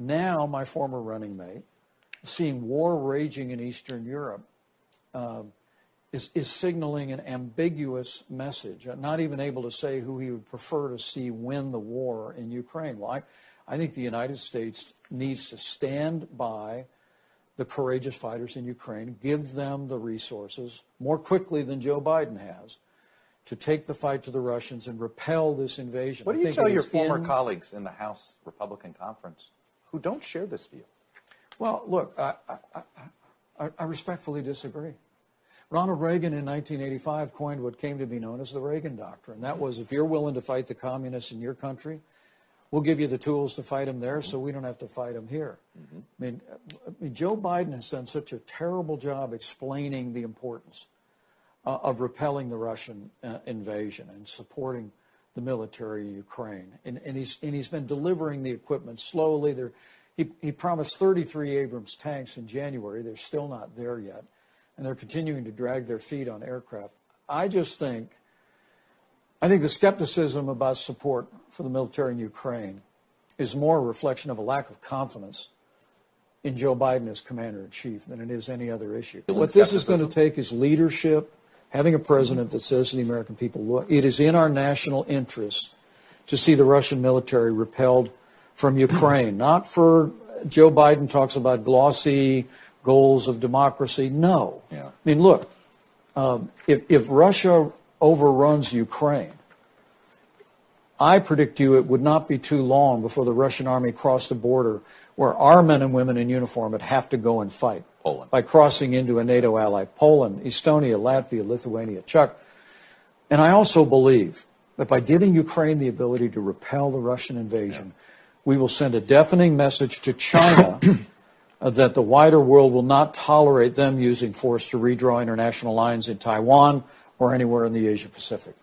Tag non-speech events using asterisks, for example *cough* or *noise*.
Now, my former running mate, seeing war raging in Eastern Europe, uh, is, is signaling an ambiguous message, uh, not even able to say who he would prefer to see win the war in Ukraine. Well, I, I think the United States needs to stand by the courageous fighters in Ukraine, give them the resources more quickly than Joe Biden has to take the fight to the Russians and repel this invasion. What do you tell your former in... colleagues in the House Republican Conference who don't share this view? Well, look, I, I, I, I respectfully disagree. Ronald Reagan in 1985 coined what came to be known as the Reagan Doctrine. That was if you're willing to fight the communists in your country, we'll give you the tools to fight them there so we don't have to fight them here. Mm-hmm. I, mean, I mean, Joe Biden has done such a terrible job explaining the importance uh, of repelling the Russian uh, invasion and supporting the military in Ukraine. And, and, he's, and he's been delivering the equipment slowly. There, he, he promised 33 Abrams tanks in January. They're still not there yet. And they're continuing to drag their feet on aircraft. I just think, I think the skepticism about support for the military in Ukraine is more a reflection of a lack of confidence in Joe Biden as commander in chief than it is any other issue. What this is going to take is leadership having a president that says to the American people, look, it is in our national interest to see the Russian military repelled from Ukraine. *clears throat* Not for Joe Biden talks about glossy goals of democracy. No. Yeah. I mean, look, um, if, if Russia overruns Ukraine, I predict you it would not be too long before the Russian army crossed the border where our men and women in uniform would have to go and fight. Poland. By crossing into a NATO ally. Poland, Estonia, Latvia, Lithuania, Chuck. And I also believe that by giving Ukraine the ability to repel the Russian invasion, yeah. we will send a deafening message to China *coughs* that the wider world will not tolerate them using force to redraw international lines in Taiwan or anywhere in the Asia Pacific.